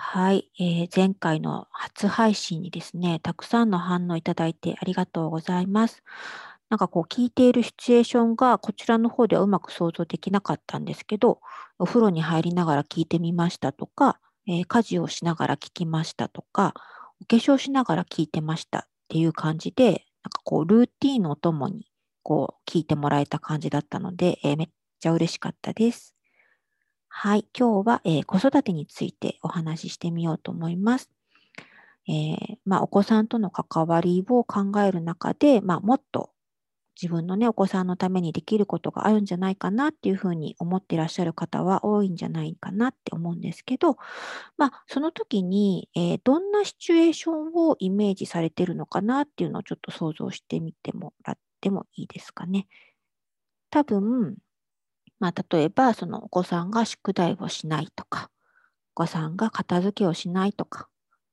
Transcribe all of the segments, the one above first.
はい、えー、前回の初配信にですね、たくさんの反応いただいてありがとうございます。なんかこう聞いているシチュエーションがこちらの方ではうまく想像できなかったんですけど、お風呂に入りながら聞いてみましたとか、えー、家事をしながら聞きましたとか、お化粧しながら聞いてましたっていう感じで、なんかこうルーティーンのお供にこう聞いてもらえた感じだったので、えー、めっちゃ嬉しかったです。はい、今日は、えー、子育てについてお話ししてみようと思います。えー、まあ、お子さんとの関わりを考える中で、まあ、もっと自分のね、お子さんのためにできることがあるんじゃないかなっていうふうに思っていらっしゃる方は多いんじゃないかなって思うんですけど、まあ、その時に、えー、どんなシチュエーションをイメージされてるのかなっていうのをちょっと想像してみてもらってもいいですかね。多分、まあ、例えば、そのお子さんが宿題をしないとか、お子さんが片付けをしないとか、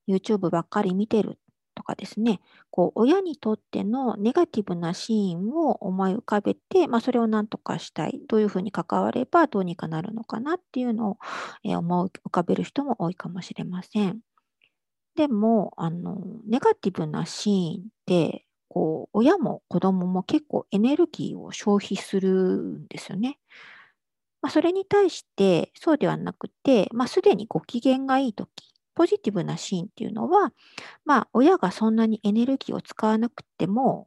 YouTube ばっかり見てるとかですね、こう親にとってのネガティブなシーンを思い浮かべて、まあ、それを何とかしたい、どういうふうに関わればどうにかなるのかなっていうのを、思い浮かべる人も多いかもしれません。でも、あの、ネガティブなシーンって、こう、親も子供も結構エネルギーを消費するんですよね。まあ、それに対して、そうではなくて、まあ、すでにご機嫌がいいとき、ポジティブなシーンっていうのは、まあ、親がそんなにエネルギーを使わなくても、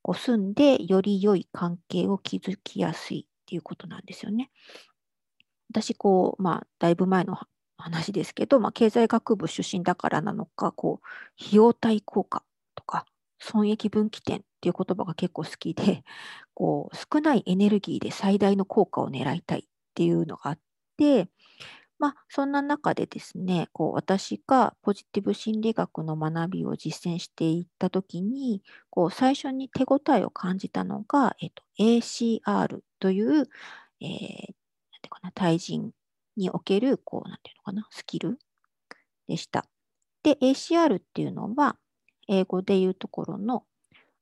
こう住んでより良い関係を築きやすいっていうことなんですよね。私、こう、まあ、だいぶ前の話ですけど、まあ、経済学部出身だからなのか、こう、費用対効果、損益分岐点っていう言葉が結構好きで、こう少ないエネルギーで最大の効果を狙いたいっていうのがあって、まあ、そんな中でですね、こう私がポジティブ心理学の学びを実践していったときに、こう最初に手応えを感じたのが、えっと、ACR という、えー、なんていうかな、対人における、こう、なんていうのかな、スキルでした。で、ACR っていうのは、英語でいうところの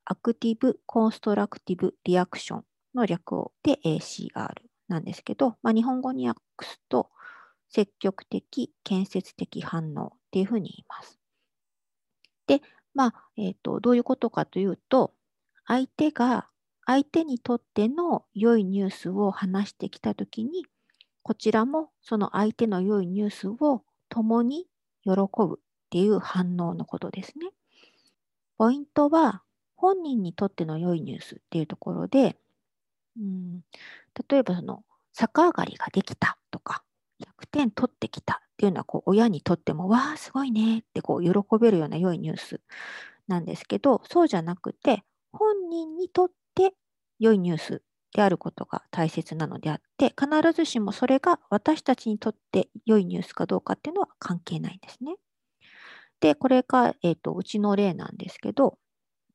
アクティブ・コンストラクティブ・リアクションの略をで ACR なんですけど、まあ、日本語に訳すと積極的、建設的反応っていうふうに言います。で、まあ、えーと、どういうことかというと、相手が相手にとっての良いニュースを話してきたときに、こちらもその相手の良いニュースを共に喜ぶっていう反応のことですね。ポイントは、本人にとっての良いニュースっていうところで、うん、例えばその逆上がりができたとか、100点取ってきたっていうのはこう親にとっても、わあ、すごいねってこう喜べるような良いニュースなんですけど、そうじゃなくて、本人にとって良いニュースであることが大切なのであって、必ずしもそれが私たちにとって良いニュースかどうかっていうのは関係ないんですね。で、これが、えーと、うちの例なんですけど、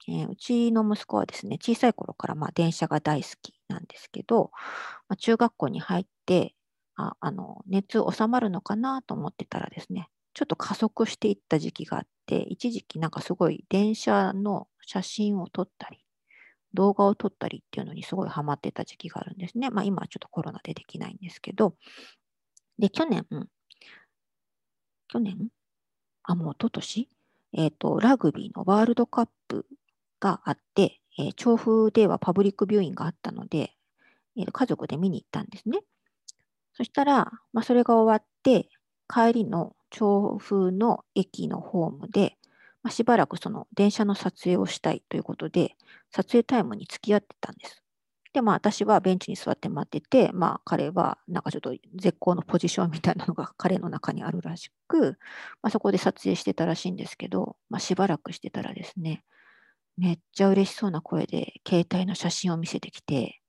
えー、うちの息子はですね、小さい頃からまあ電車が大好きなんですけど、まあ、中学校に入って、ああの熱収まるのかなと思ってたらですね、ちょっと加速していった時期があって、一時期なんかすごい電車の写真を撮ったり、動画を撮ったりっていうのにすごいハマってた時期があるんですね。まあ今はちょっとコロナでできないんですけど、で、去年、去年あ、もう一昨年？えっ、ー、と、ラグビーのワールドカップがあって、えー、調布ではパブリックビューイングがあったので、えー、家族で見に行ったんですね。そしたら、まあ、それが終わって、帰りの調布の駅のホームで、まあ、しばらくその電車の撮影をしたいということで、撮影タイムに付き合ってたんです。で、まあ私はベンチに座って待ってて、まあ彼はなんかちょっと絶好のポジションみたいなのが 彼の中にあるらしく、まあ、そこで撮影してたらしいんですけど、まあ、しばらくしてたらですね、めっちゃ嬉しそうな声で携帯の写真を見せてきて、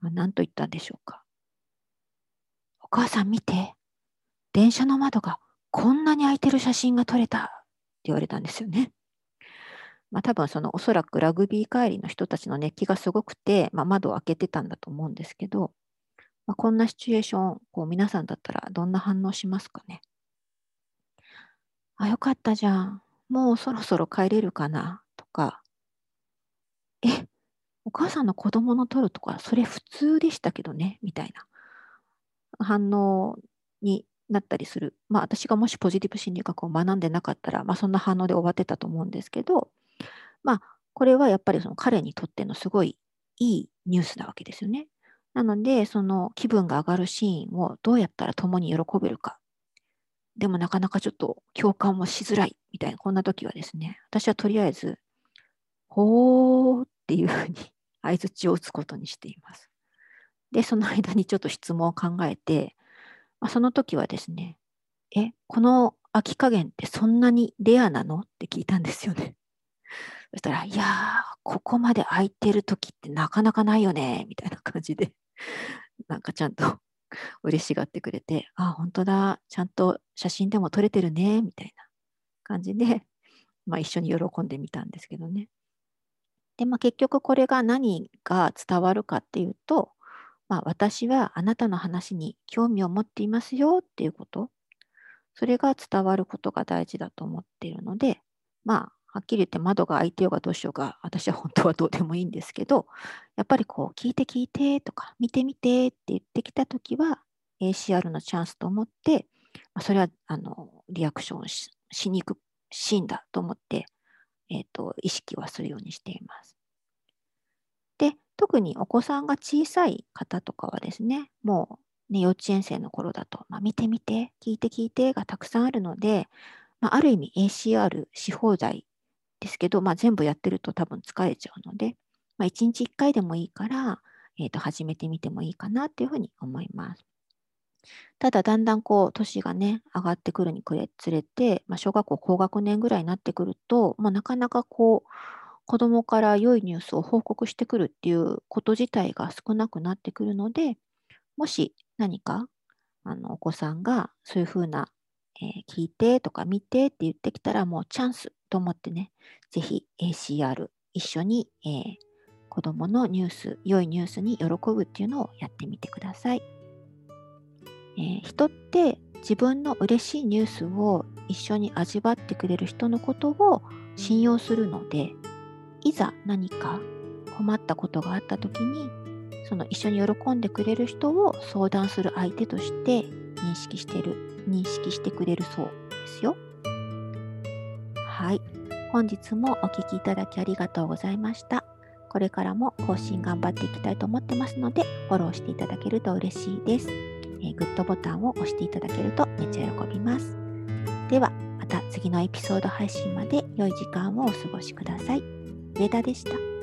まあ、何と言ったんでしょうか。お母さん見て、電車の窓がこんなに空いてる写真が撮れたって言われたんですよね。まあ、多分そのおそらくラグビー帰りの人たちの熱気がすごくて、まあ、窓を開けてたんだと思うんですけど、まあ、こんなシチュエーション、こう皆さんだったらどんな反応しますかね？あ、よかったじゃん。もうそろそろ帰れるかな？とか、え、お母さんの子供の撮るとか、それ普通でしたけどね、みたいな反応になったりする。まあ私がもしポジティブ心理学を学んでなかったら、まあそんな反応で終わってたと思うんですけど、まあこれはやっぱりその彼にとってのすごいいいニュースなわけですよね。なので、その気分が上がるシーンをどうやったら共に喜べるか。でもなかなかちょっと共感もしづらいみたいな、こんな時はですね、私はとりあえず、ほーっていうふうに 相づちを打つことにしています。で、その間にちょっと質問を考えて、まあ、その時はですね、え、この秋加減ってそんなにレアなの？って聞いたんですよね。そしたら、いやー、ここまで空いてる時ってなかなかないよね、みたいな感じで、なんかちゃんと 嬉しがってくれて、あ、本当だ、ちゃんと写真でも撮れてるね、みたいな感じで、まあ一緒に喜んでみたんですけどね。で、まあ結局これが何が伝わるかっていうと、まあ、私はあなたの話に興味を持っていますよっていうこと、それが伝わることが大事だと思っているので、まあ、はっきり言って窓が開いてようがどうしようが、私は本当はどうでもいいんですけど、やっぱりこう、聞いて聞いてとか、見てみてって言ってきたときは、ACR のチャンスと思って、まあ、それはあのリアクションししに行くシーンだと思って、えーと意識はするようにしています。で特にお子さんが小さい方とかはですね、もう、ね、幼稚園生の頃だと、まあ、見てみて、聞いて聞いてがたくさんあるので、まあ、ある意味 ACR し放題ですけど、まあ、全部やってると多分疲れちゃうので、まあ、1日1回でもいいから、えー、と始めてみてもいいかなっていうふうに思います。ただ、だんだんこう、年がね、上がってくるにつれて、まあ、小学校高学年ぐらいになってくると、もうなかなかこう、子供から良いニュースを報告してくるっていうこと自体が少なくなってくるので、もし何かあのお子さんがそういうふうな、えー、聞いてとか見てって言ってきたらもうチャンスと思ってね、ぜひ ACR 一緒に、えー、子供のニュース、良いニュースに喜ぶっていうのをやってみてください。えー、人って自分の嬉しいニュースを一緒に味わってくれる人のことを信用するので、いざ何か困ったことがあった時にその一緒に喜んでくれる人を相談する相手として認識してる認識してくれるそうですよ。はい。本日もお聴きいただきありがとうございました。これからも更新頑張っていきたいと思ってますので、フォローしていただけると嬉しいです。えー、グッドボタンを押していただけるとめっちゃ喜びます。では、また次のエピソード配信まで良い時間をお過ごしください。上田でした。